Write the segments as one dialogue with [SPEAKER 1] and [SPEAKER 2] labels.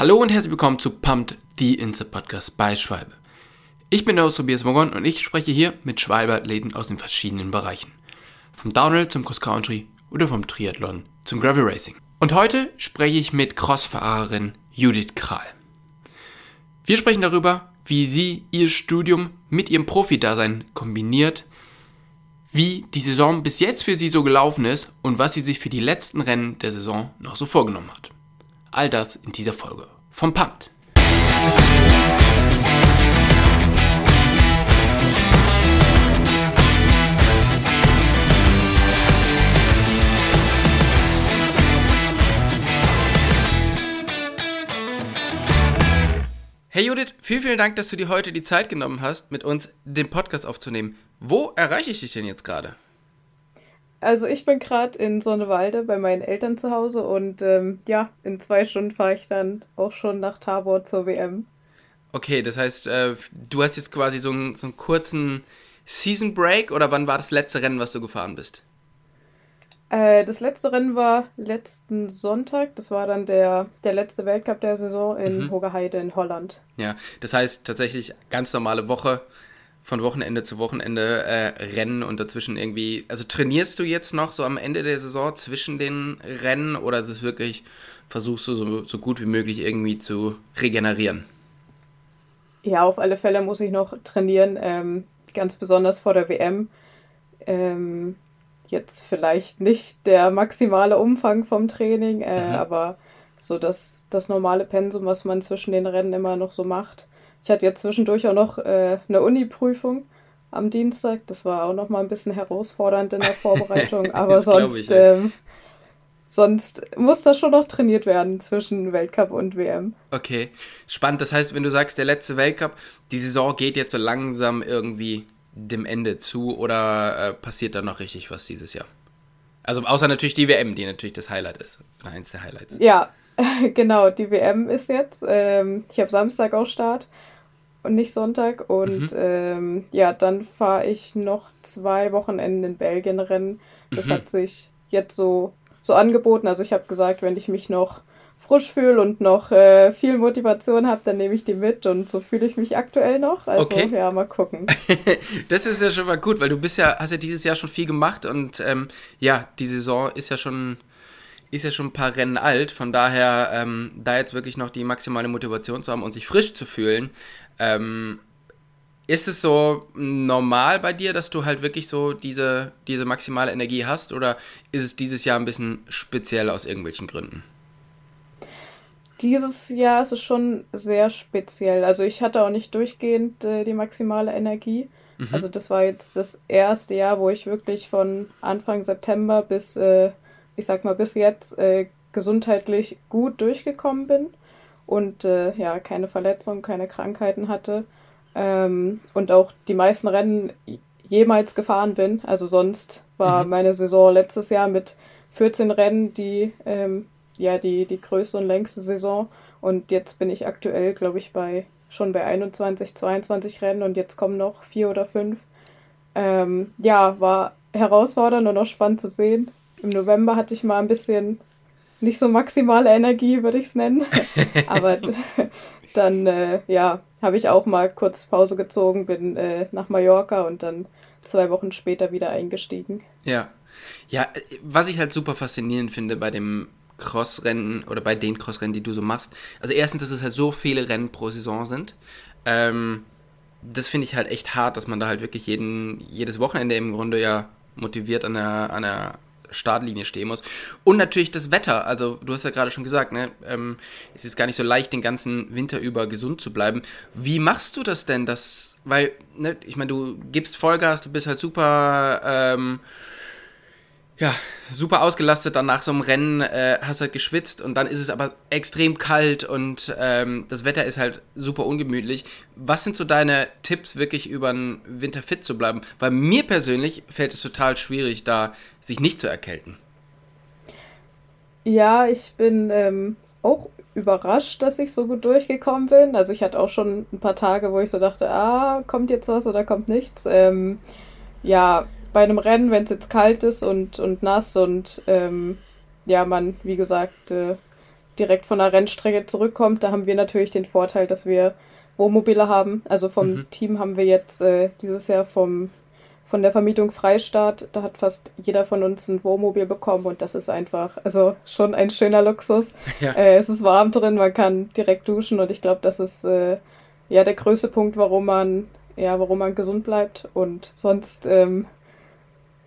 [SPEAKER 1] Hallo und herzlich willkommen zu Pumped, the Insta Podcast bei Schwalbe. Ich bin der Host Tobias Morgon und ich spreche hier mit Schwalbe-Athleten aus den verschiedenen Bereichen. Vom Downhill zum Cross Country oder vom Triathlon zum Gravel Racing. Und heute spreche ich mit Crossfahrerin Judith Kral. Wir sprechen darüber, wie sie ihr Studium mit ihrem Profi-Dasein kombiniert, wie die Saison bis jetzt für sie so gelaufen ist und was sie sich für die letzten Rennen der Saison noch so vorgenommen hat. All das in dieser Folge vom Pumped. Hey Judith, vielen, vielen Dank, dass du dir heute die Zeit genommen hast, mit uns den Podcast aufzunehmen. Wo erreiche ich dich denn jetzt gerade?
[SPEAKER 2] Also ich bin gerade in Sonnewalde bei meinen Eltern zu Hause und ähm, ja, in zwei Stunden fahre ich dann auch schon nach Tabor zur WM.
[SPEAKER 1] Okay, das heißt, äh, du hast jetzt quasi so einen, so einen kurzen Season Break oder wann war das letzte Rennen, was du gefahren bist?
[SPEAKER 2] Äh, das letzte Rennen war letzten Sonntag. Das war dann der, der letzte Weltcup der Saison in mhm. Hogerheide in Holland.
[SPEAKER 1] Ja, das heißt tatsächlich ganz normale Woche von Wochenende zu Wochenende äh, rennen und dazwischen irgendwie. Also trainierst du jetzt noch so am Ende der Saison zwischen den Rennen oder ist es wirklich, versuchst du so, so gut wie möglich irgendwie zu regenerieren?
[SPEAKER 2] Ja, auf alle Fälle muss ich noch trainieren, ähm, ganz besonders vor der WM. Ähm, jetzt vielleicht nicht der maximale Umfang vom Training, äh, mhm. aber so das, das normale Pensum, was man zwischen den Rennen immer noch so macht. Ich hatte jetzt zwischendurch auch noch äh, eine Uni-Prüfung am Dienstag. Das war auch noch mal ein bisschen herausfordernd in der Vorbereitung, aber sonst, ich, ähm, sonst muss das schon noch trainiert werden zwischen Weltcup und WM.
[SPEAKER 1] Okay, spannend. Das heißt, wenn du sagst, der letzte Weltcup, die Saison geht jetzt so langsam irgendwie dem Ende zu oder äh, passiert da noch richtig was dieses Jahr? Also außer natürlich die WM, die natürlich das Highlight ist. eins der Highlights.
[SPEAKER 2] Ja, genau, die WM ist jetzt. Ähm, ich habe Samstag auch Start und nicht Sonntag. Und mhm. ähm, ja, dann fahre ich noch zwei Wochenenden in Belgien rennen. Das mhm. hat sich jetzt so, so angeboten. Also ich habe gesagt, wenn ich mich noch frisch fühle und noch äh, viel Motivation habe, dann nehme ich die mit und so fühle ich mich aktuell noch. Also okay. ja, mal gucken.
[SPEAKER 1] das ist ja schon mal gut, weil du bist ja, hast ja dieses Jahr schon viel gemacht und ähm, ja, die Saison ist ja schon ist ja schon ein paar Rennen alt, von daher ähm, da jetzt wirklich noch die maximale Motivation zu haben und sich frisch zu fühlen, ähm, ist es so normal bei dir, dass du halt wirklich so diese, diese maximale Energie hast oder ist es dieses Jahr ein bisschen speziell aus irgendwelchen Gründen?
[SPEAKER 2] Dieses Jahr ist es schon sehr speziell. Also ich hatte auch nicht durchgehend äh, die maximale Energie. Mhm. Also das war jetzt das erste Jahr, wo ich wirklich von Anfang September bis, äh, ich sag mal, bis jetzt äh, gesundheitlich gut durchgekommen bin und äh, ja, keine Verletzungen, keine Krankheiten hatte ähm, und auch die meisten Rennen jemals gefahren bin. Also sonst war mhm. meine Saison letztes Jahr mit 14 Rennen die ähm, ja die, die größte und längste Saison. Und jetzt bin ich aktuell, glaube ich, bei schon bei 21, 22 Rennen und jetzt kommen noch vier oder fünf. Ähm, ja, war herausfordernd und auch spannend zu sehen. Im November hatte ich mal ein bisschen nicht so maximale Energie, würde ich es nennen. Aber dann, äh, ja, habe ich auch mal kurz Pause gezogen, bin äh, nach Mallorca und dann zwei Wochen später wieder eingestiegen.
[SPEAKER 1] Ja. Ja, was ich halt super faszinierend finde bei dem Crossrennen oder bei den Crossrennen, die du so machst. Also erstens, dass es halt so viele Rennen pro Saison sind. Ähm, das finde ich halt echt hart, dass man da halt wirklich jeden, jedes Wochenende im Grunde ja motiviert an der, an der Startlinie stehen muss. Und natürlich das Wetter. Also, du hast ja gerade schon gesagt, ne, ähm, es ist gar nicht so leicht, den ganzen Winter über gesund zu bleiben. Wie machst du das denn? Das, weil, ne, ich meine, du gibst Vollgas, du bist halt super. Ähm, ja, super ausgelastet dann nach so einem Rennen, äh, hast halt geschwitzt und dann ist es aber extrem kalt und ähm, das Wetter ist halt super ungemütlich. Was sind so deine Tipps, wirklich über den Winter fit zu bleiben? Weil mir persönlich fällt es total schwierig, da sich nicht zu erkälten.
[SPEAKER 2] Ja, ich bin ähm, auch überrascht, dass ich so gut durchgekommen bin. Also ich hatte auch schon ein paar Tage, wo ich so dachte, ah, kommt jetzt was oder kommt nichts. Ähm, ja, bei einem Rennen, wenn es jetzt kalt ist und, und nass und ähm, ja, man, wie gesagt, äh, direkt von der Rennstrecke zurückkommt. Da haben wir natürlich den Vorteil, dass wir Wohnmobile haben. Also vom mhm. Team haben wir jetzt äh, dieses Jahr vom, von der Vermietung Freistaat, da hat fast jeder von uns ein Wohnmobil bekommen und das ist einfach, also schon ein schöner Luxus. Ja. Äh, es ist warm drin, man kann direkt duschen und ich glaube, das ist äh, ja der größte Punkt, warum man, ja, warum man gesund bleibt und sonst, ähm,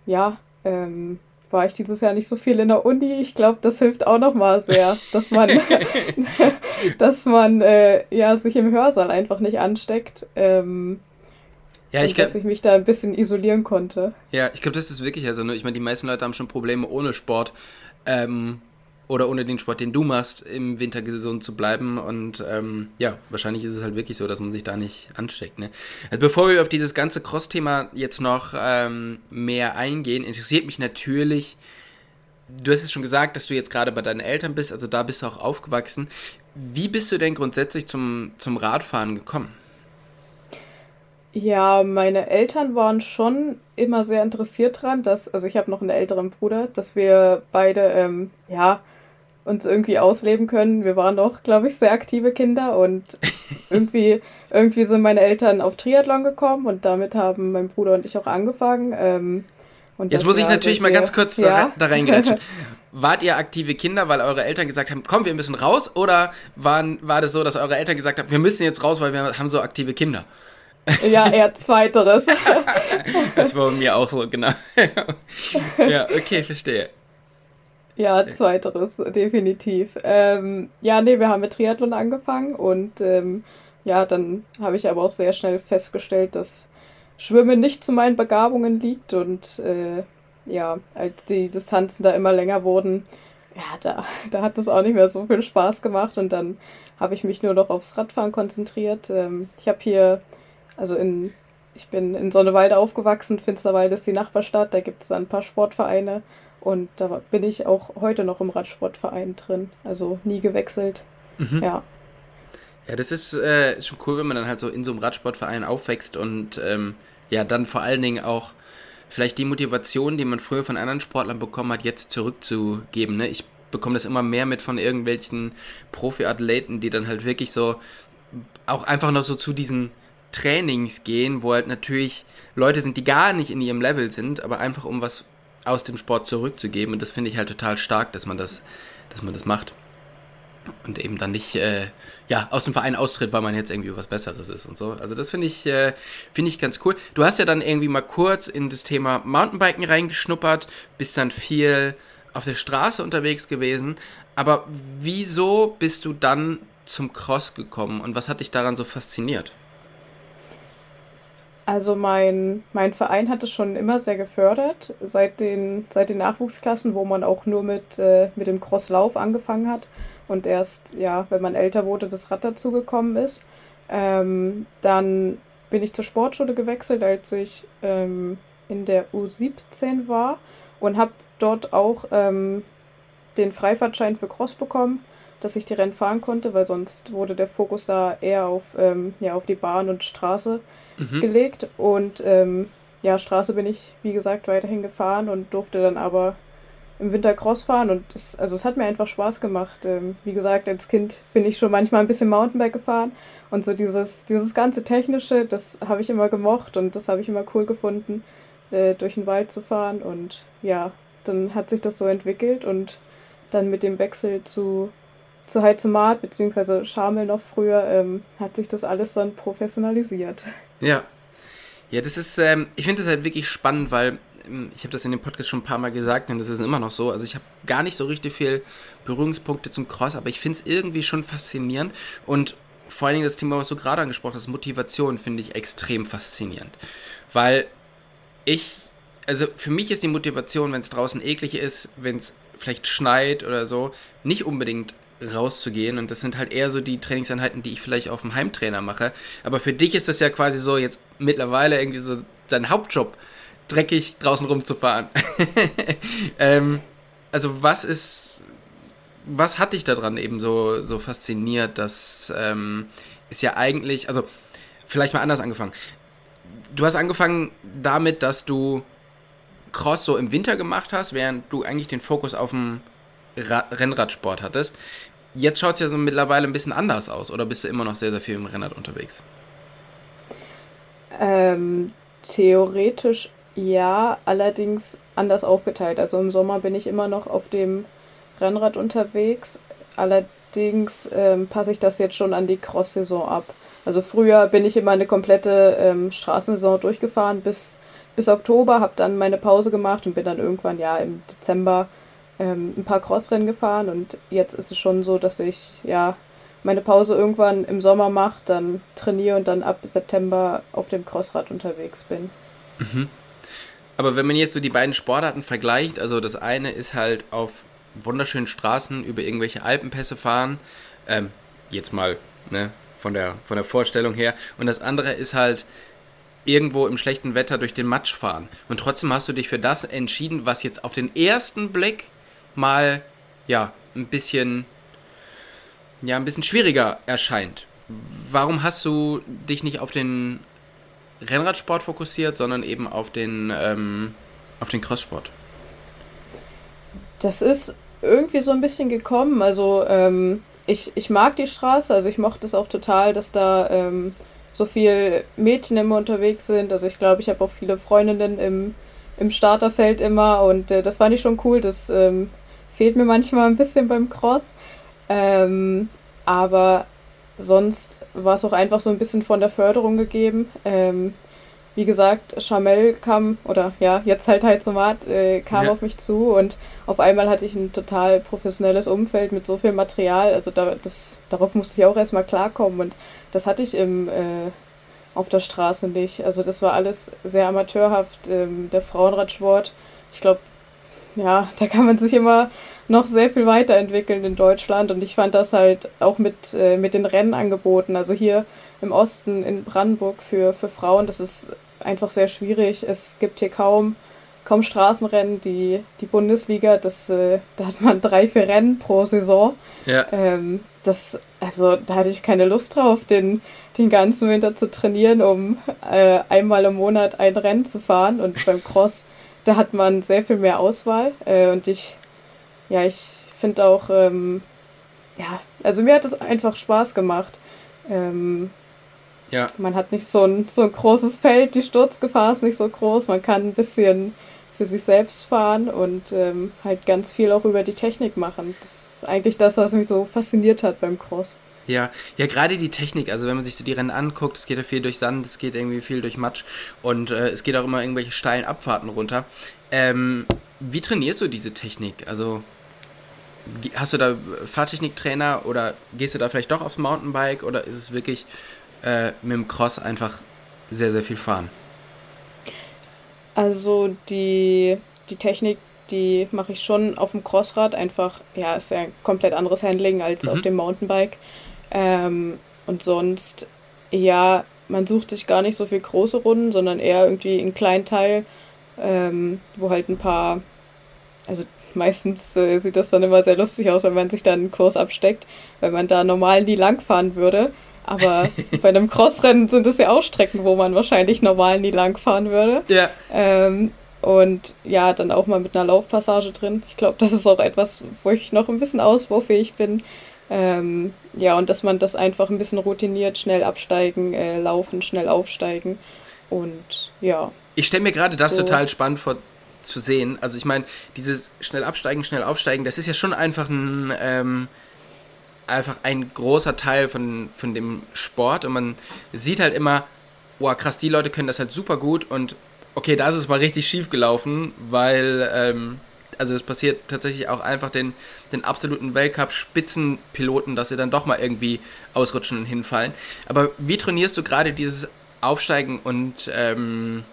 [SPEAKER 2] ja, ähm, war ich dieses Jahr nicht so viel in der Uni. Ich glaube, das hilft auch nochmal sehr, dass man, dass man äh, ja, sich im Hörsaal einfach nicht ansteckt. Ähm, ja, ich glaub, dass ich mich da ein bisschen isolieren konnte.
[SPEAKER 1] Ja, ich glaube, das ist wirklich also, ne? ich meine, die meisten Leute haben schon Probleme ohne Sport. Ähm, oder ohne den Sport, den du machst, im Winter gesund zu bleiben. Und ähm, ja, wahrscheinlich ist es halt wirklich so, dass man sich da nicht ansteckt. Ne? Also bevor wir auf dieses ganze Cross-Thema jetzt noch ähm, mehr eingehen, interessiert mich natürlich, du hast es schon gesagt, dass du jetzt gerade bei deinen Eltern bist, also da bist du auch aufgewachsen. Wie bist du denn grundsätzlich zum, zum Radfahren gekommen?
[SPEAKER 2] Ja, meine Eltern waren schon immer sehr interessiert dran, dass, also ich habe noch einen älteren Bruder, dass wir beide, ähm, ja, uns irgendwie ausleben können. Wir waren doch, glaube ich, sehr aktive Kinder und irgendwie, irgendwie sind meine Eltern auf Triathlon gekommen und damit haben mein Bruder und ich auch angefangen. Ähm,
[SPEAKER 1] Jetzt muss ich natürlich mal ganz kurz ja. da, da reingrätschen. Wart ihr aktive Kinder, weil eure Eltern gesagt haben, kommen wir müssen raus? Oder waren, war das so, dass eure Eltern gesagt haben, wir müssen jetzt raus, weil wir haben so aktive Kinder?
[SPEAKER 2] Ja, eher zweiteres.
[SPEAKER 1] das war bei mir auch so, genau. ja, okay, verstehe.
[SPEAKER 2] Ja, zweiteres, definitiv. Ähm, ja, nee, wir haben mit Triathlon angefangen und ähm, ja, dann habe ich aber auch sehr schnell festgestellt, dass Schwimmen nicht zu meinen Begabungen liegt und äh, ja, als die Distanzen da immer länger wurden, ja, da, da hat es auch nicht mehr so viel Spaß gemacht und dann habe ich mich nur noch aufs Radfahren konzentriert. Ähm, ich habe hier, also in, ich bin in Sonnewalde aufgewachsen, Finsterwalde ist die Nachbarstadt, da gibt es ein paar Sportvereine und da bin ich auch heute noch im Radsportverein drin. Also nie gewechselt. Mhm. Ja.
[SPEAKER 1] Ja, das ist äh, schon cool, wenn man dann halt so in so einem Radsportverein aufwächst und ähm, ja, dann vor allen Dingen auch vielleicht die Motivation, die man früher von anderen Sportlern bekommen hat, jetzt zurückzugeben. Ne? Ich bekomme das immer mehr mit von irgendwelchen Profiathleten, die dann halt wirklich so auch einfach noch so zu diesen Trainings gehen, wo halt natürlich Leute sind, die gar nicht in ihrem Level sind, aber einfach um was aus dem Sport zurückzugeben. Und das finde ich halt total stark, dass man das, dass man das macht. Und eben dann nicht äh, ja, aus dem Verein austritt, weil man jetzt irgendwie was Besseres ist und so. Also das finde ich, äh, finde ich ganz cool. Du hast ja dann irgendwie mal kurz in das Thema Mountainbiken reingeschnuppert, bist dann viel auf der Straße unterwegs gewesen. Aber wieso bist du dann zum Cross gekommen und was hat dich daran so fasziniert?
[SPEAKER 2] Also mein, mein Verein hat es schon immer sehr gefördert, seit den, seit den Nachwuchsklassen, wo man auch nur mit, äh, mit dem Crosslauf angefangen hat und erst, ja, wenn man älter wurde, das Rad dazugekommen ist. Ähm, dann bin ich zur Sportschule gewechselt, als ich ähm, in der U17 war und habe dort auch ähm, den Freifahrtschein für Cross bekommen, dass ich die Rennen fahren konnte, weil sonst wurde der Fokus da eher auf, ähm, ja, auf die Bahn und Straße mhm. gelegt. Und ähm, ja, Straße bin ich, wie gesagt, weiterhin gefahren und durfte dann aber im Winter Cross fahren. Und es, also es hat mir einfach Spaß gemacht. Ähm, wie gesagt, als Kind bin ich schon manchmal ein bisschen Mountainbike gefahren. Und so dieses, dieses ganze Technische, das habe ich immer gemocht und das habe ich immer cool gefunden, äh, durch den Wald zu fahren. Und ja, dann hat sich das so entwickelt und dann mit dem Wechsel zu zu Heizumat beziehungsweise Schamel noch früher ähm, hat sich das alles dann professionalisiert.
[SPEAKER 1] Ja. Ja, das ist, ähm, ich finde das halt wirklich spannend, weil ähm, ich habe das in dem Podcast schon ein paar Mal gesagt und das ist immer noch so. Also ich habe gar nicht so richtig viel Berührungspunkte zum Cross, aber ich finde es irgendwie schon faszinierend und vor allen Dingen das Thema, was du gerade angesprochen hast, Motivation, finde ich extrem faszinierend. Weil ich, also für mich ist die Motivation, wenn es draußen eklig ist, wenn es vielleicht schneit oder so, nicht unbedingt rauszugehen. Und das sind halt eher so die Trainingseinheiten, die ich vielleicht auf dem Heimtrainer mache. Aber für dich ist das ja quasi so jetzt mittlerweile irgendwie so dein Hauptjob, dreckig draußen rumzufahren. ähm, also was ist, was hat dich daran eben so, so fasziniert? Das ähm, ist ja eigentlich, also vielleicht mal anders angefangen. Du hast angefangen damit, dass du Cross so im Winter gemacht hast, während du eigentlich den Fokus auf dem Ra Rennradsport hattest. Jetzt schaut es ja so mittlerweile ein bisschen anders aus, oder bist du immer noch sehr, sehr viel im Rennrad unterwegs?
[SPEAKER 2] Ähm, theoretisch ja, allerdings anders aufgeteilt. Also im Sommer bin ich immer noch auf dem Rennrad unterwegs. Allerdings ähm, passe ich das jetzt schon an die Cross-Saison ab. Also früher bin ich immer eine komplette ähm, Straßensaison durchgefahren bis, bis Oktober, habe dann meine Pause gemacht und bin dann irgendwann ja im Dezember ähm, ein paar Crossrennen gefahren. Und jetzt ist es schon so, dass ich ja meine Pause irgendwann im Sommer mache, dann trainiere und dann ab September auf dem Crossrad unterwegs bin.
[SPEAKER 1] Mhm. Aber wenn man jetzt so die beiden Sportarten vergleicht, also das eine ist halt auf wunderschönen Straßen über irgendwelche Alpenpässe fahren, ähm, jetzt mal ne, von, der, von der Vorstellung her, und das andere ist halt irgendwo im schlechten Wetter durch den Matsch fahren. Und trotzdem hast du dich für das entschieden, was jetzt auf den ersten Blick mal ja ein bisschen ja ein bisschen schwieriger erscheint. Warum hast du dich nicht auf den Rennradsport fokussiert, sondern eben auf den, ähm, auf den Crosssport?
[SPEAKER 2] Das ist irgendwie so ein bisschen gekommen. Also ähm, ich, ich mag die Straße, also ich mochte es auch total, dass da ähm, so viel Mädchen immer unterwegs sind. Also ich glaube, ich habe auch viele Freundinnen im, im Starterfeld immer und äh, das fand ich schon cool. Das ähm, fehlt mir manchmal ein bisschen beim Cross. Ähm, aber sonst war es auch einfach so ein bisschen von der Förderung gegeben. Ähm, wie gesagt, Chamel kam, oder ja, jetzt halt Heizomat, äh, kam ja. auf mich zu und auf einmal hatte ich ein total professionelles Umfeld mit so viel Material. Also da, das, darauf musste ich auch erstmal klarkommen und das hatte ich im, äh, auf der Straße nicht. Also das war alles sehr amateurhaft. Ähm, der Frauenradsport, ich glaube, ja, da kann man sich immer noch sehr viel weiterentwickeln in Deutschland. Und ich fand das halt auch mit, äh, mit den Rennangeboten. Also hier im Osten in Brandenburg für, für Frauen, das ist einfach sehr schwierig. Es gibt hier kaum, kaum Straßenrennen. Die, die Bundesliga, das, äh, da hat man drei, vier Rennen pro Saison. Ja. Ähm, das, also da hatte ich keine Lust drauf, den, den ganzen Winter zu trainieren, um äh, einmal im Monat ein Rennen zu fahren. Und beim Cross da hat man sehr viel mehr Auswahl. Äh, und ich, ja, ich finde auch, ähm, ja, also mir hat es einfach Spaß gemacht. Ähm, ja. Man hat nicht so ein, so ein großes Feld, die Sturzgefahr ist nicht so groß, man kann ein bisschen für sich selbst fahren und ähm, halt ganz viel auch über die Technik machen. Das ist eigentlich das, was mich so fasziniert hat beim Cross.
[SPEAKER 1] Ja, ja, gerade die Technik, also wenn man sich so die Rennen anguckt, es geht ja viel durch Sand, es geht irgendwie viel durch Matsch und äh, es geht auch immer irgendwelche steilen Abfahrten runter. Ähm, wie trainierst du diese Technik? Also hast du da Fahrtechniktrainer oder gehst du da vielleicht doch aufs Mountainbike oder ist es wirklich äh, mit dem Cross einfach sehr, sehr viel fahren?
[SPEAKER 2] Also die, die Technik, die mache ich schon auf dem Crossrad, einfach, ja, ist ja ein komplett anderes Handling als mhm. auf dem Mountainbike. Ähm, und sonst, ja, man sucht sich gar nicht so viel große Runden, sondern eher irgendwie einen kleinen Teil, ähm, wo halt ein paar, also meistens äh, sieht das dann immer sehr lustig aus, wenn man sich dann einen Kurs absteckt, weil man da normal nie langfahren würde. Aber bei einem Crossrennen sind es ja auch Strecken, wo man wahrscheinlich normal nie langfahren würde. Ja. Ähm, und ja, dann auch mal mit einer Laufpassage drin. Ich glaube, das ist auch etwas, wo ich noch ein bisschen ausbaufähig bin. Ähm, ja, und dass man das einfach ein bisschen routiniert, schnell absteigen, äh, laufen, schnell aufsteigen. Und ja.
[SPEAKER 1] Ich stelle mir gerade das so. total spannend vor zu sehen. Also ich meine, dieses schnell absteigen, schnell aufsteigen, das ist ja schon einfach ein, ähm, einfach ein großer Teil von, von dem Sport. Und man sieht halt immer, wow, krass, die Leute können das halt super gut und okay, da ist es mal richtig schief gelaufen, weil ähm, also es passiert tatsächlich auch einfach den, den absoluten Weltcup-Spitzenpiloten, dass sie dann doch mal irgendwie ausrutschen und hinfallen. Aber wie trainierst du gerade dieses Aufsteigen und, ähm,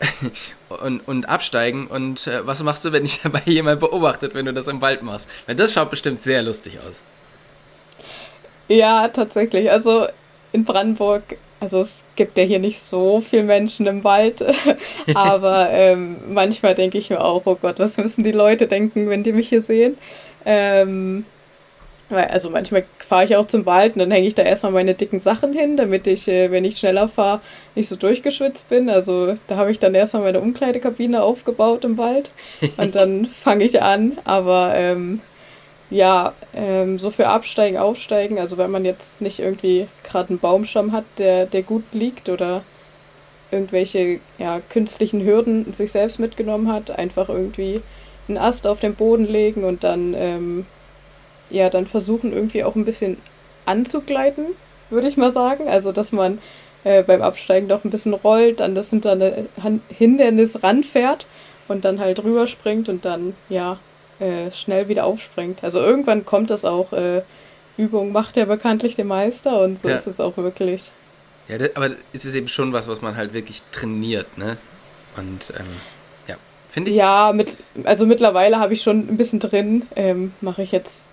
[SPEAKER 1] und, und Absteigen? Und äh, was machst du, wenn dich dabei jemand beobachtet, wenn du das im Wald machst? Weil das schaut bestimmt sehr lustig aus.
[SPEAKER 2] Ja, tatsächlich. Also in Brandenburg also es gibt ja hier nicht so viele Menschen im Wald, aber ähm, manchmal denke ich mir auch, oh Gott, was müssen die Leute denken, wenn die mich hier sehen? Ähm, also manchmal fahre ich auch zum Wald und dann hänge ich da erstmal meine dicken Sachen hin, damit ich, äh, wenn ich schneller fahre, nicht so durchgeschwitzt bin. Also da habe ich dann erstmal meine Umkleidekabine aufgebaut im Wald und dann fange ich an. Aber ähm, ja, ähm, so für Absteigen, Aufsteigen, also wenn man jetzt nicht irgendwie gerade einen Baumstamm hat, der, der gut liegt oder irgendwelche ja, künstlichen Hürden sich selbst mitgenommen hat, einfach irgendwie einen Ast auf den Boden legen und dann, ähm, ja, dann versuchen irgendwie auch ein bisschen anzugleiten, würde ich mal sagen. Also, dass man äh, beim Absteigen doch ein bisschen rollt, an das Hindernis ranfährt und dann halt rüberspringt und dann, ja, äh, schnell wieder aufspringt. Also irgendwann kommt das auch, äh, Übung macht ja bekanntlich den Meister und so ja. ist es auch wirklich.
[SPEAKER 1] Ja, das, aber es ist eben schon was, was man halt wirklich trainiert, ne? Und ähm, ja, finde ich.
[SPEAKER 2] Ja, mit, also mittlerweile habe ich schon ein bisschen drin. Ähm, Mache ich jetzt,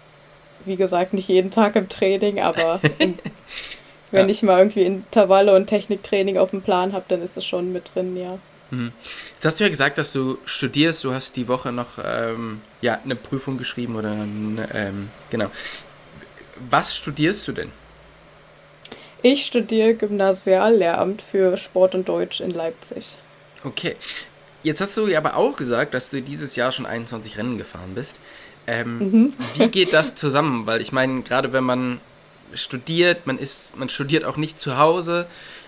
[SPEAKER 2] wie gesagt, nicht jeden Tag im Training, aber in, wenn ja. ich mal irgendwie Intervalle und Techniktraining auf dem Plan habe, dann ist es schon mit drin, ja.
[SPEAKER 1] Mhm. Jetzt hast du ja gesagt, dass du studierst. Du hast die Woche noch ähm, ja, eine Prüfung geschrieben oder ähm, genau. Was studierst du denn?
[SPEAKER 2] Ich studiere Gymnasiallehramt für Sport und Deutsch in Leipzig.
[SPEAKER 1] Okay. Jetzt hast du aber auch gesagt, dass du dieses Jahr schon 21 Rennen gefahren bist. Ähm, mhm. wie geht das zusammen? Weil ich meine, gerade wenn man studiert, man ist, man studiert auch nicht zu Hause.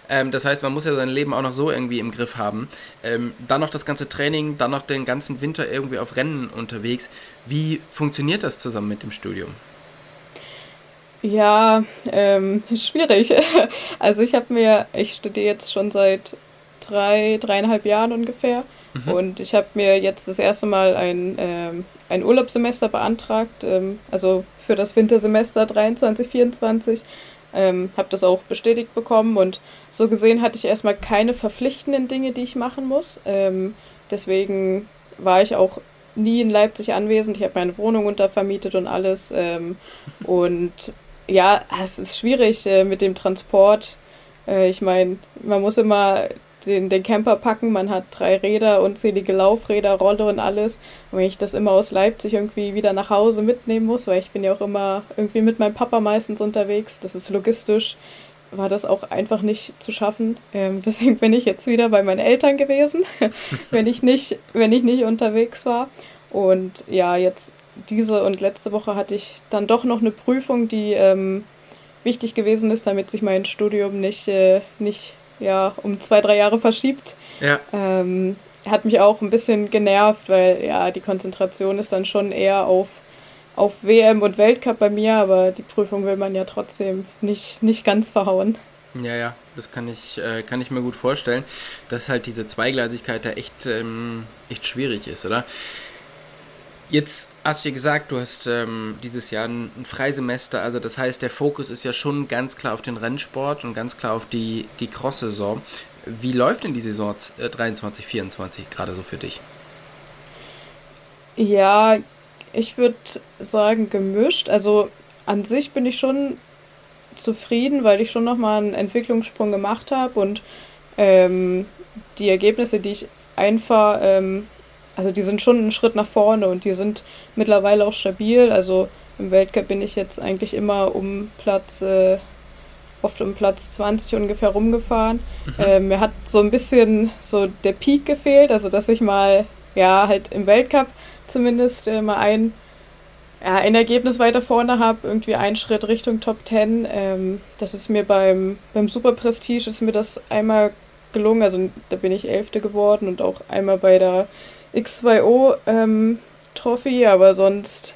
[SPEAKER 1] Ähm, das heißt, man muss ja sein Leben auch noch so irgendwie im Griff haben. Ähm, dann noch das ganze Training, dann noch den ganzen Winter irgendwie auf Rennen unterwegs. Wie funktioniert das zusammen mit dem Studium?
[SPEAKER 2] Ja, ähm, schwierig. Also ich habe mir, ich studiere jetzt schon seit drei, dreieinhalb Jahren ungefähr. Mhm. Und ich habe mir jetzt das erste Mal ein, ähm, ein Urlaubssemester beantragt, ähm, also für das Wintersemester 23, 24. Ähm, habe das auch bestätigt bekommen und so gesehen hatte ich erstmal keine verpflichtenden Dinge, die ich machen muss. Ähm, deswegen war ich auch nie in Leipzig anwesend. Ich habe meine Wohnung untervermietet und alles. Ähm, und ja, es ist schwierig äh, mit dem Transport. Äh, ich meine, man muss immer den, den Camper packen, man hat drei Räder, unzählige Laufräder, Rolle und alles. Und wenn ich das immer aus Leipzig irgendwie wieder nach Hause mitnehmen muss, weil ich bin ja auch immer irgendwie mit meinem Papa meistens unterwegs, das ist logistisch, war das auch einfach nicht zu schaffen. Ähm, deswegen bin ich jetzt wieder bei meinen Eltern gewesen, wenn ich nicht, wenn ich nicht unterwegs war. Und ja, jetzt diese und letzte Woche hatte ich dann doch noch eine Prüfung, die ähm, wichtig gewesen ist, damit sich mein Studium nicht, äh, nicht ja, um zwei, drei Jahre verschiebt. Ja. Ähm, hat mich auch ein bisschen genervt, weil ja, die Konzentration ist dann schon eher auf, auf WM und Weltcup bei mir, aber die Prüfung will man ja trotzdem nicht, nicht ganz verhauen.
[SPEAKER 1] Ja, ja, das kann ich, äh, kann ich mir gut vorstellen, dass halt diese Zweigleisigkeit da echt, ähm, echt schwierig ist, oder? Jetzt hast du ja gesagt, du hast ähm, dieses Jahr ein, ein Freisemester, also das heißt, der Fokus ist ja schon ganz klar auf den Rennsport und ganz klar auf die, die Cross-Saison. Wie läuft denn die Saison äh, 23, 24 gerade so für dich?
[SPEAKER 2] Ja, ich würde sagen gemischt. Also an sich bin ich schon zufrieden, weil ich schon nochmal einen Entwicklungssprung gemacht habe und ähm, die Ergebnisse, die ich einfahre, ähm, also die sind schon einen Schritt nach vorne und die sind mittlerweile auch stabil. Also im Weltcup bin ich jetzt eigentlich immer um Platz, äh, oft um Platz 20 ungefähr rumgefahren. Mhm. Äh, mir hat so ein bisschen so der Peak gefehlt, also dass ich mal, ja, halt im Weltcup zumindest äh, mal ein, ja, ein Ergebnis weiter vorne habe, irgendwie einen Schritt Richtung Top 10. Ähm, das ist mir beim, beim Super Prestige ist mir das einmal gelungen, also da bin ich Elfte geworden und auch einmal bei der X2O ähm, Trophy, aber sonst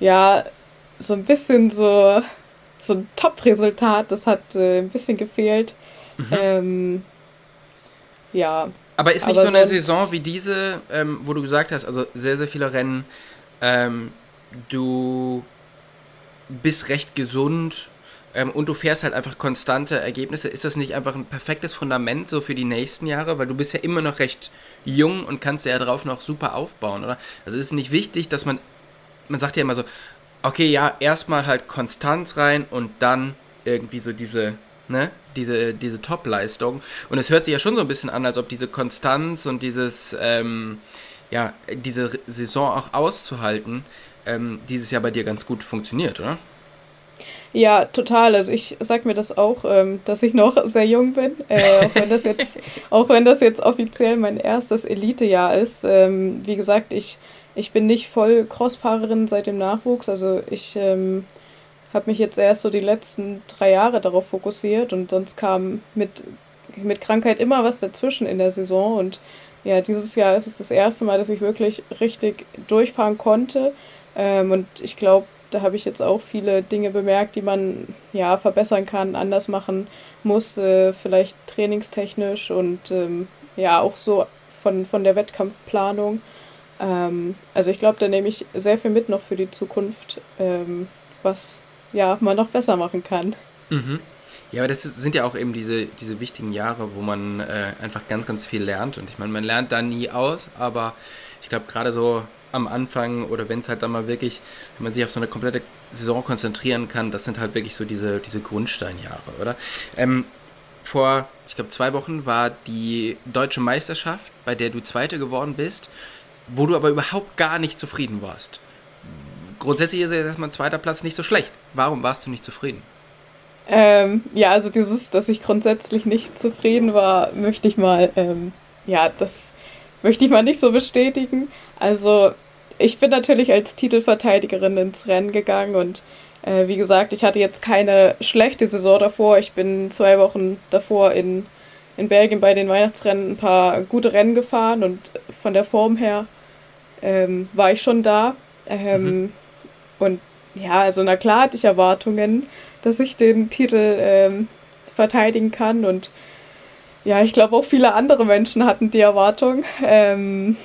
[SPEAKER 2] ja so ein bisschen so, so ein Top-Resultat, das hat äh, ein bisschen gefehlt. Mhm. Ähm, ja.
[SPEAKER 1] Aber ist nicht aber so eine Saison wie diese, ähm, wo du gesagt hast, also sehr, sehr viele Rennen, ähm, du bist recht gesund, ähm, und du fährst halt einfach konstante Ergebnisse, ist das nicht einfach ein perfektes Fundament so für die nächsten Jahre? Weil du bist ja immer noch recht jung und kannst ja darauf noch super aufbauen, oder? Also ist es nicht wichtig, dass man, man sagt ja immer so, okay, ja, erstmal halt Konstanz rein und dann irgendwie so diese, ne, diese, diese Top-Leistung. Und es hört sich ja schon so ein bisschen an, als ob diese Konstanz und dieses, ähm, ja, diese Saison auch auszuhalten, ähm, dieses Jahr bei dir ganz gut funktioniert, oder?
[SPEAKER 2] Ja, total. Also ich sag mir das auch, ähm, dass ich noch sehr jung bin, äh, auch wenn das jetzt, auch wenn das jetzt offiziell mein erstes Elitejahr ist. Ähm, wie gesagt, ich ich bin nicht voll Crossfahrerin seit dem Nachwuchs. Also ich ähm, habe mich jetzt erst so die letzten drei Jahre darauf fokussiert und sonst kam mit, mit Krankheit immer was dazwischen in der Saison. Und ja, dieses Jahr ist es das erste Mal, dass ich wirklich richtig durchfahren konnte. Ähm, und ich glaube, da habe ich jetzt auch viele Dinge bemerkt, die man ja verbessern kann, anders machen muss, äh, vielleicht trainingstechnisch und ähm, ja auch so von, von der Wettkampfplanung. Ähm, also ich glaube, da nehme ich sehr viel mit noch für die Zukunft, ähm, was ja man noch besser machen kann.
[SPEAKER 1] Mhm. Ja, aber das sind ja auch eben diese, diese wichtigen Jahre, wo man äh, einfach ganz, ganz viel lernt. Und ich meine, man lernt da nie aus, aber ich glaube, gerade so am Anfang oder wenn es halt dann mal wirklich, wenn man sich auf so eine komplette Saison konzentrieren kann, das sind halt wirklich so diese, diese Grundsteinjahre, oder? Ähm, vor, ich glaube, zwei Wochen war die deutsche Meisterschaft, bei der du Zweite geworden bist, wo du aber überhaupt gar nicht zufrieden warst. Grundsätzlich ist ja erstmal ein zweiter Platz nicht so schlecht. Warum warst du nicht zufrieden?
[SPEAKER 2] Ähm, ja, also dieses, dass ich grundsätzlich nicht zufrieden war, möchte ich mal, ähm, ja, das möchte ich mal nicht so bestätigen. Also ich bin natürlich als Titelverteidigerin ins Rennen gegangen und äh, wie gesagt, ich hatte jetzt keine schlechte Saison davor. Ich bin zwei Wochen davor in, in Belgien bei den Weihnachtsrennen ein paar gute Rennen gefahren und von der Form her ähm, war ich schon da. Ähm, mhm. Und ja, also na klar hatte ich Erwartungen, dass ich den Titel ähm, verteidigen kann und ja, ich glaube auch viele andere Menschen hatten die Erwartung. Ähm,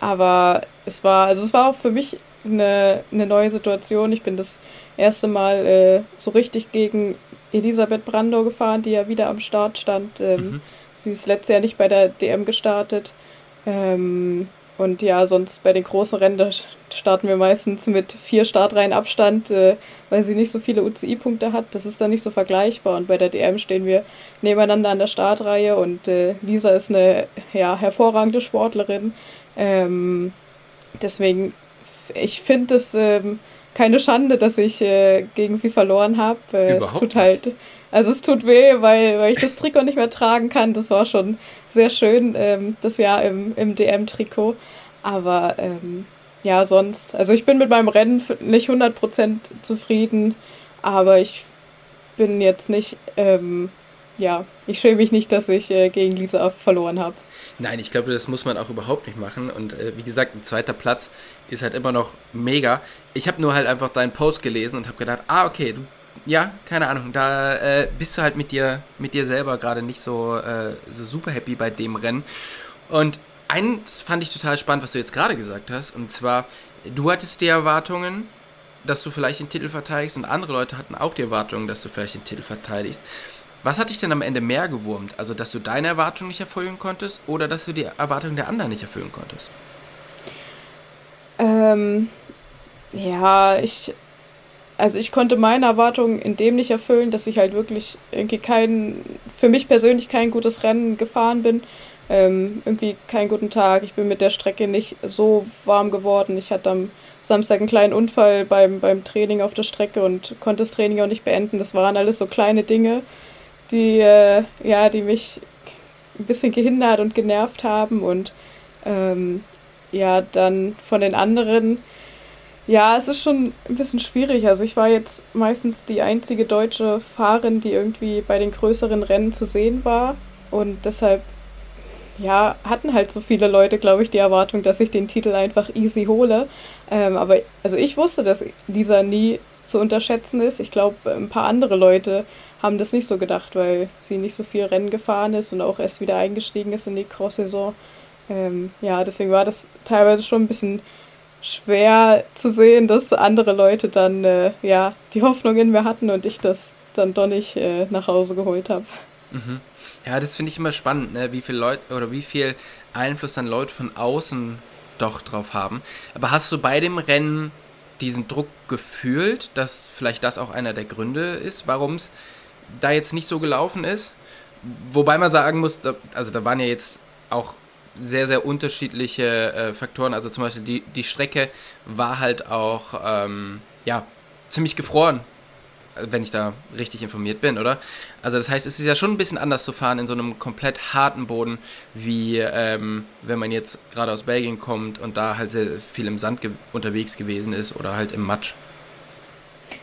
[SPEAKER 2] aber es war, also es war auch für mich eine, eine neue Situation. Ich bin das erste Mal äh, so richtig gegen Elisabeth Brandau gefahren, die ja wieder am Start stand. Ähm, mhm. Sie ist letztes Jahr nicht bei der DM gestartet. Ähm, und ja, sonst bei den großen Rennen, starten wir meistens mit vier Startreihen Abstand, äh, weil sie nicht so viele UCI-Punkte hat. Das ist dann nicht so vergleichbar. Und bei der DM stehen wir nebeneinander an der Startreihe und äh, Lisa ist eine ja, hervorragende Sportlerin. Ähm, deswegen, ich finde es ähm, keine Schande, dass ich äh, gegen sie verloren habe. Äh, es tut halt, also es tut weh, weil, weil ich das Trikot nicht mehr tragen kann. Das war schon sehr schön, ähm, das Jahr im, im DM-Trikot. Aber ähm, ja, sonst, also ich bin mit meinem Rennen nicht 100% zufrieden, aber ich bin jetzt nicht, ähm, ja, ich schäme mich nicht, dass ich äh, gegen Lisa verloren habe.
[SPEAKER 1] Nein, ich glaube, das muss man auch überhaupt nicht machen. Und äh, wie gesagt, ein zweiter Platz ist halt immer noch mega. Ich habe nur halt einfach deinen Post gelesen und habe gedacht, ah, okay, du, ja, keine Ahnung, da äh, bist du halt mit dir, mit dir selber gerade nicht so, äh, so super happy bei dem Rennen. Und eins fand ich total spannend, was du jetzt gerade gesagt hast. Und zwar, du hattest die Erwartungen, dass du vielleicht den Titel verteidigst und andere Leute hatten auch die Erwartungen, dass du vielleicht den Titel verteidigst. Was hat dich denn am Ende mehr gewurmt? Also, dass du deine Erwartungen nicht erfüllen konntest oder dass du die Erwartungen der anderen nicht erfüllen konntest?
[SPEAKER 2] Ähm, ja, ich. Also, ich konnte meine Erwartungen in dem nicht erfüllen, dass ich halt wirklich irgendwie kein. Für mich persönlich kein gutes Rennen gefahren bin. Ähm, irgendwie keinen guten Tag. Ich bin mit der Strecke nicht so warm geworden. Ich hatte am Samstag einen kleinen Unfall beim, beim Training auf der Strecke und konnte das Training auch nicht beenden. Das waren alles so kleine Dinge die, äh, ja, die mich ein bisschen gehindert und genervt haben und ähm, ja, dann von den anderen, ja, es ist schon ein bisschen schwierig. Also ich war jetzt meistens die einzige deutsche Fahrerin, die irgendwie bei den größeren Rennen zu sehen war und deshalb ja, hatten halt so viele Leute, glaube ich, die Erwartung, dass ich den Titel einfach easy hole. Ähm, aber also ich wusste, dass Lisa nie zu unterschätzen ist. Ich glaube, ein paar andere Leute haben das nicht so gedacht, weil sie nicht so viel Rennen gefahren ist und auch erst wieder eingestiegen ist in die Cross-Saison. Ähm, ja, deswegen war das teilweise schon ein bisschen schwer zu sehen, dass andere Leute dann äh, ja die Hoffnung in mir hatten und ich das dann doch nicht äh, nach Hause geholt habe.
[SPEAKER 1] Mhm. Ja, das finde ich immer spannend, ne? wie viel Leute oder wie viel Einfluss dann Leute von außen doch drauf haben. Aber hast du bei dem Rennen diesen Druck gefühlt, dass vielleicht das auch einer der Gründe ist, warum es da jetzt nicht so gelaufen ist. Wobei man sagen muss, da, also da waren ja jetzt auch sehr, sehr unterschiedliche äh, Faktoren. Also zum Beispiel die, die Strecke war halt auch ähm, ja, ziemlich gefroren wenn ich da richtig informiert bin, oder? Also das heißt, es ist ja schon ein bisschen anders zu fahren in so einem komplett harten Boden, wie ähm, wenn man jetzt gerade aus Belgien kommt und da halt sehr viel im Sand ge unterwegs gewesen ist oder halt im Matsch.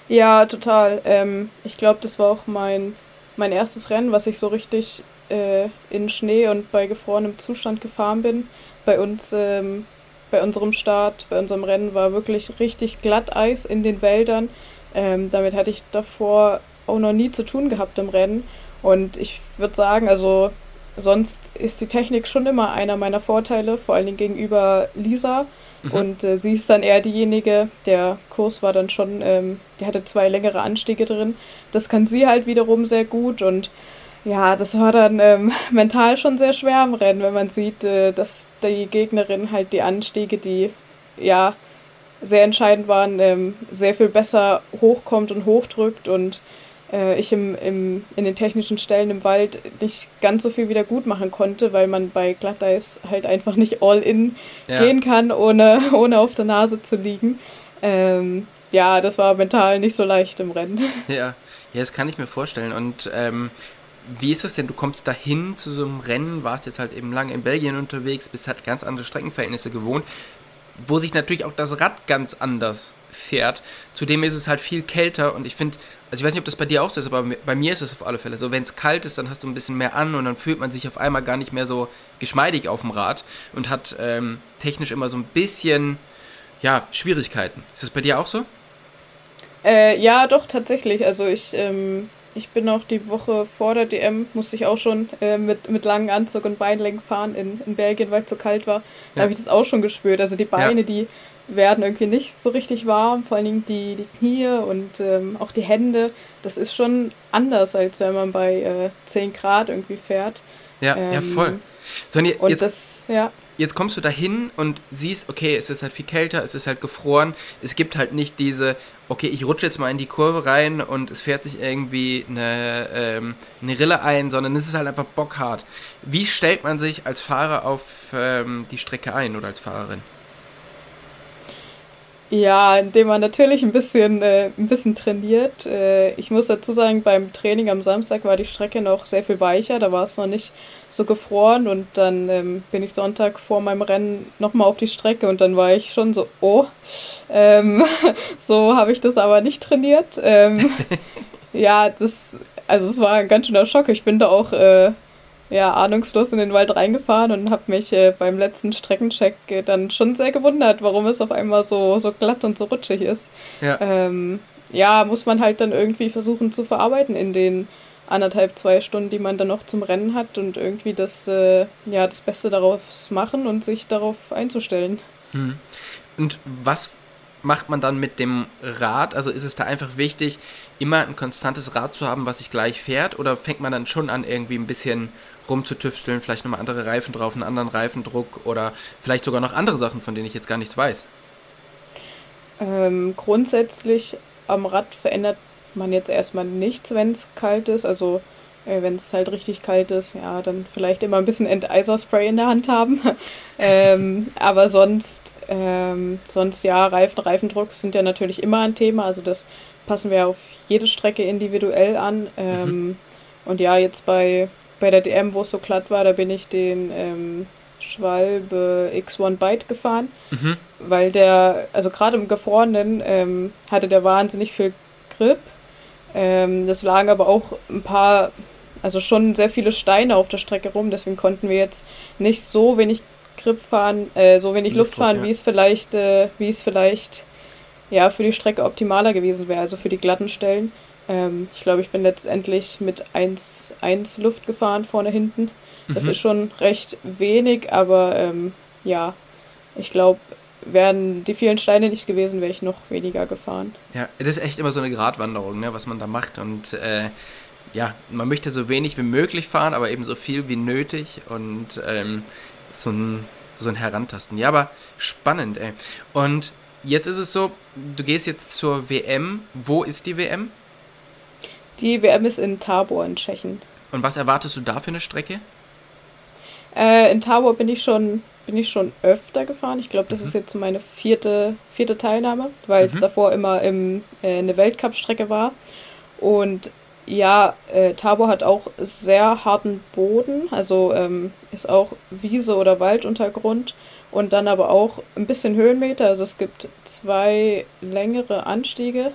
[SPEAKER 2] Ja, total. Ähm, ich glaube, das war auch mein, mein erstes Rennen, was ich so richtig äh, in Schnee und bei gefrorenem Zustand gefahren bin. Bei uns, ähm, bei unserem Start, bei unserem Rennen war wirklich richtig Glatteis in den Wäldern. Ähm, damit hatte ich davor auch noch nie zu tun gehabt im Rennen. Und ich würde sagen, also sonst ist die Technik schon immer einer meiner Vorteile, vor allen Dingen gegenüber Lisa. Mhm. Und äh, sie ist dann eher diejenige, der Kurs war dann schon, ähm, der hatte zwei längere Anstiege drin. Das kann sie halt wiederum sehr gut und ja, das war dann ähm, mental schon sehr schwer im Rennen, wenn man sieht, äh, dass die Gegnerin halt die Anstiege, die ja sehr entscheidend waren, ähm, sehr viel besser hochkommt und hochdrückt und äh, ich im, im, in den technischen Stellen im Wald nicht ganz so viel wieder gut machen konnte, weil man bei Glatteis halt einfach nicht all in ja. gehen kann, ohne, ohne auf der Nase zu liegen. Ähm, ja, das war mental nicht so leicht im Rennen.
[SPEAKER 1] Ja, ja das kann ich mir vorstellen. Und ähm, wie ist das denn? Du kommst dahin zu so einem Rennen, warst jetzt halt eben lange in Belgien unterwegs, bist halt ganz andere Streckenverhältnisse gewohnt, wo sich natürlich auch das Rad ganz anders fährt. Zudem ist es halt viel kälter und ich finde, also ich weiß nicht, ob das bei dir auch so ist, aber bei mir ist es auf alle Fälle so, wenn es kalt ist, dann hast du ein bisschen mehr an und dann fühlt man sich auf einmal gar nicht mehr so geschmeidig auf dem Rad und hat ähm, technisch immer so ein bisschen, ja, Schwierigkeiten. Ist das bei dir auch so?
[SPEAKER 2] Äh, ja, doch, tatsächlich. Also ich, ähm, ich bin auch die Woche vor der DM, musste ich auch schon äh, mit, mit langem Anzug und Beinlängen fahren in, in Belgien, weil es so kalt war. Da ja. habe ich das auch schon gespürt. Also die Beine, ja. die werden irgendwie nicht so richtig warm, vor allen Dingen die, die Knie und ähm, auch die Hände. Das ist schon anders, als wenn man bei äh, 10 Grad irgendwie fährt.
[SPEAKER 1] Ja, ähm, ja voll.
[SPEAKER 2] Sonja, und jetzt, das, ja.
[SPEAKER 1] jetzt kommst du dahin und siehst, okay, es ist halt viel kälter, es ist halt gefroren. Es gibt halt nicht diese, okay, ich rutsche jetzt mal in die Kurve rein und es fährt sich irgendwie eine, ähm, eine Rille ein, sondern es ist halt einfach bockhart. Wie stellt man sich als Fahrer auf ähm, die Strecke ein oder als Fahrerin?
[SPEAKER 2] Ja, indem man natürlich ein bisschen, äh, ein bisschen trainiert. Äh, ich muss dazu sagen, beim Training am Samstag war die Strecke noch sehr viel weicher, da war es noch nicht so gefroren und dann ähm, bin ich Sonntag vor meinem Rennen nochmal auf die Strecke und dann war ich schon so, oh, ähm, so habe ich das aber nicht trainiert. Ähm, ja, das, also es war ein ganz schöner Schock. Ich bin da auch äh, ja, ahnungslos in den Wald reingefahren und habe mich äh, beim letzten Streckencheck äh, dann schon sehr gewundert, warum es auf einmal so, so glatt und so rutschig ist. Ja. Ähm, ja, muss man halt dann irgendwie versuchen zu verarbeiten in den anderthalb, zwei Stunden, die man dann noch zum Rennen hat und irgendwie das, äh, ja, das Beste daraus machen und sich darauf einzustellen.
[SPEAKER 1] Hm. Und was macht man dann mit dem Rad? Also ist es da einfach wichtig, immer ein konstantes Rad zu haben, was sich gleich fährt? Oder fängt man dann schon an, irgendwie ein bisschen rumzutüfteln, vielleicht nochmal andere Reifen drauf, einen anderen Reifendruck oder vielleicht sogar noch andere Sachen, von denen ich jetzt gar nichts weiß?
[SPEAKER 2] Ähm, grundsätzlich am Rad verändert man jetzt erstmal nichts, wenn es kalt ist. Also äh, wenn es halt richtig kalt ist, ja, dann vielleicht immer ein bisschen Enteiserspray in der Hand haben. ähm, aber sonst, ähm, sonst ja, Reifen, Reifendruck sind ja natürlich immer ein Thema. Also das passen wir auf jede Strecke individuell an. Ähm, mhm. Und ja, jetzt bei bei der DM, wo es so glatt war, da bin ich den ähm, Schwalbe X1 Byte gefahren, mhm. weil der, also gerade im Gefrorenen ähm, hatte der wahnsinnig viel Grip. Ähm, das lagen aber auch ein paar, also schon sehr viele Steine auf der Strecke rum, deswegen konnten wir jetzt nicht so wenig Grip fahren, äh, so wenig Luft fahren, ja. wie es vielleicht, äh, wie es vielleicht ja für die Strecke optimaler gewesen wäre, also für die glatten Stellen. Ähm, ich glaube, ich bin letztendlich mit 1, Luft gefahren, vorne, hinten. Das mhm. ist schon recht wenig, aber ähm, ja, ich glaube, wären die vielen Steine nicht gewesen, wäre ich noch weniger gefahren.
[SPEAKER 1] Ja, das ist echt immer so eine Gratwanderung, ne, was man da macht. Und äh, ja, man möchte so wenig wie möglich fahren, aber eben so viel wie nötig und ähm, so, ein, so ein Herantasten. Ja, aber spannend, ey. Und jetzt ist es so, du gehst jetzt zur WM. Wo ist die WM?
[SPEAKER 2] Die WM ist in Tabor in Tschechien.
[SPEAKER 1] Und was erwartest du da für eine Strecke?
[SPEAKER 2] Äh, in Tabor bin ich schon bin ich schon öfter gefahren. Ich glaube, das mhm. ist jetzt meine vierte, vierte Teilnahme, weil mhm. es davor immer im, äh, eine Weltcup-Strecke war. Und ja, äh, Tabor hat auch sehr harten Boden, also ähm, ist auch Wiese oder Walduntergrund und dann aber auch ein bisschen Höhenmeter. Also es gibt zwei längere Anstiege.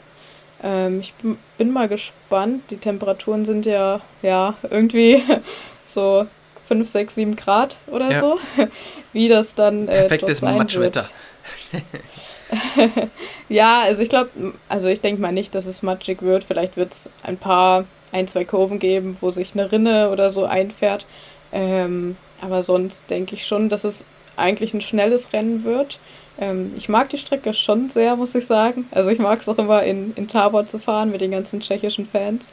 [SPEAKER 2] Ähm, ich bin mal gespannt. Die Temperaturen sind ja, ja irgendwie so 5, 6, 7 Grad oder ja. so. Wie das dann äh, Perfektes Matschwetter. ja, also ich glaube, also ich denke mal nicht, dass es matschig wird. Vielleicht wird es ein paar, ein, zwei Kurven geben, wo sich eine Rinne oder so einfährt. Ähm, aber sonst denke ich schon, dass es eigentlich ein schnelles Rennen wird. Ähm, ich mag die Strecke schon sehr, muss ich sagen. Also ich mag es auch immer in, in Tabor zu fahren mit den ganzen tschechischen Fans.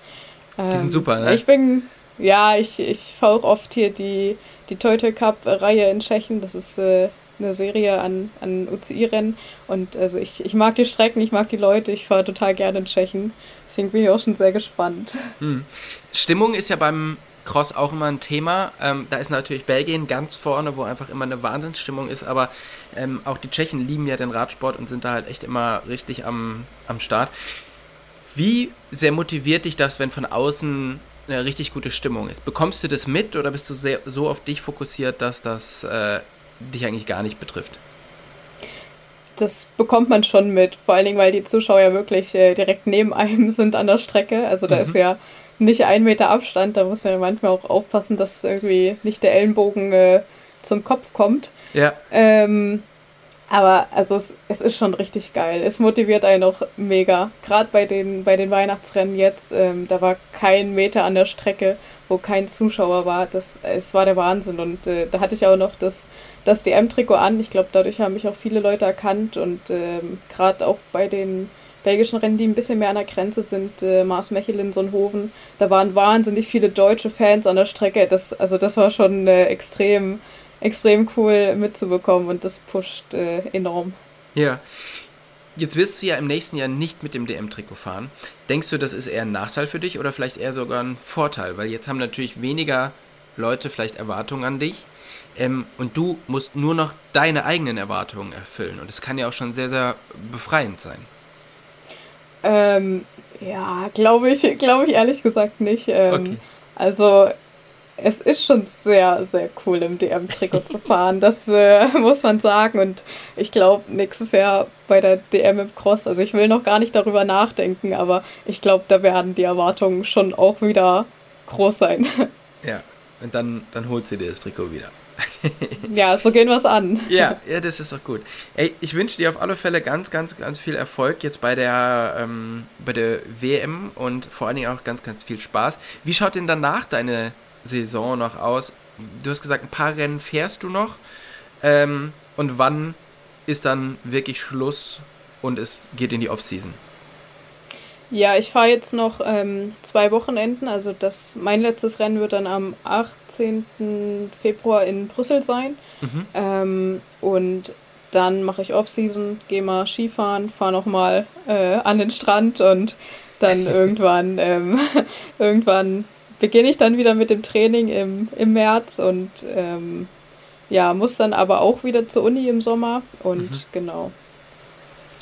[SPEAKER 1] Ähm, die sind ähm, super, ne?
[SPEAKER 2] Ich bin, ja, ich, ich fahre auch oft hier die, die Toy Toy Cup-Reihe in Tschechien. Das ist äh, eine Serie an, an UCI-Rennen. Und also ich, ich mag die Strecken, ich mag die Leute, ich fahre total gerne in Tschechien. Deswegen bin ich auch schon sehr gespannt.
[SPEAKER 1] Hm. Stimmung ist ja beim Cross auch immer ein Thema. Ähm, da ist natürlich Belgien ganz vorne, wo einfach immer eine Wahnsinnsstimmung ist, aber ähm, auch die Tschechen lieben ja den Radsport und sind da halt echt immer richtig am, am Start. Wie sehr motiviert dich das, wenn von außen eine richtig gute Stimmung ist? Bekommst du das mit oder bist du sehr, so auf dich fokussiert, dass das äh, dich eigentlich gar nicht betrifft?
[SPEAKER 2] Das bekommt man schon mit, vor allen Dingen, weil die Zuschauer ja wirklich äh, direkt neben einem sind an der Strecke. Also da mhm. ist ja nicht ein Meter Abstand. Da muss man ja manchmal auch aufpassen, dass irgendwie nicht der Ellenbogen äh, zum Kopf kommt.
[SPEAKER 1] Ja.
[SPEAKER 2] Ähm, aber also es, es ist schon richtig geil. Es motiviert einen auch mega. Gerade bei den, bei den Weihnachtsrennen jetzt, ähm, da war kein Meter an der Strecke, wo kein Zuschauer war. Das, es war der Wahnsinn. Und äh, da hatte ich auch noch das, das DM-Trikot an. Ich glaube, dadurch haben mich auch viele Leute erkannt. Und ähm, gerade auch bei den belgischen Rennen, die ein bisschen mehr an der Grenze sind, äh, Mars Mechelin, Sonhoven, da waren wahnsinnig viele deutsche Fans an der Strecke. Das, also das war schon äh, extrem, extrem cool mitzubekommen und das pusht äh, enorm.
[SPEAKER 1] Ja. Jetzt wirst du ja im nächsten Jahr nicht mit dem DM-Trikot fahren. Denkst du, das ist eher ein Nachteil für dich oder vielleicht eher sogar ein Vorteil? Weil jetzt haben natürlich weniger Leute vielleicht Erwartungen an dich. Ähm, und du musst nur noch deine eigenen Erwartungen erfüllen. Und das kann ja auch schon sehr, sehr befreiend sein.
[SPEAKER 2] Ähm, ja, glaube ich, glaube ich ehrlich gesagt nicht. Ähm, okay. Also es ist schon sehr, sehr cool im DM-Trikot zu fahren. Das äh, muss man sagen. Und ich glaube, nächstes Jahr bei der DM im Cross, also ich will noch gar nicht darüber nachdenken, aber ich glaube, da werden die Erwartungen schon auch wieder groß sein.
[SPEAKER 1] Ja, und dann, dann holt sie dir das Trikot wieder.
[SPEAKER 2] Ja, so gehen wir es an.
[SPEAKER 1] Ja, ja, das ist doch gut. Ey, ich wünsche dir auf alle Fälle ganz, ganz, ganz viel Erfolg jetzt bei der, ähm, bei der WM und vor allen Dingen auch ganz, ganz viel Spaß. Wie schaut denn danach deine Saison noch aus? Du hast gesagt, ein paar Rennen fährst du noch. Ähm, und wann ist dann wirklich Schluss und es geht in die Offseason?
[SPEAKER 2] Ja, ich fahre jetzt noch ähm, zwei Wochenenden. Also das, mein letztes Rennen wird dann am 18. Februar in Brüssel sein. Mhm. Ähm, und dann mache ich Off-Season, gehe mal Skifahren, fahre nochmal äh, an den Strand und dann irgendwann, ähm, irgendwann beginne ich dann wieder mit dem Training im, im März und ähm, ja, muss dann aber auch wieder zur Uni im Sommer und mhm. genau.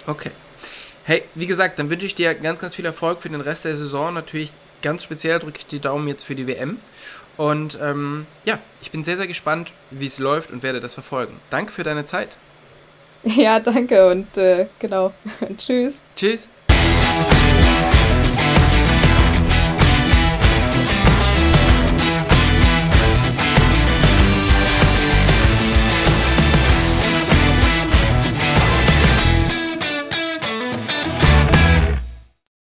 [SPEAKER 1] Okay. Hey, wie gesagt, dann wünsche ich dir ganz, ganz viel Erfolg für den Rest der Saison. Natürlich ganz speziell drücke ich die Daumen jetzt für die WM. Und ähm, ja, ich bin sehr, sehr gespannt, wie es läuft und werde das verfolgen. Danke für deine Zeit.
[SPEAKER 2] Ja, danke und äh, genau. Tschüss.
[SPEAKER 1] Tschüss.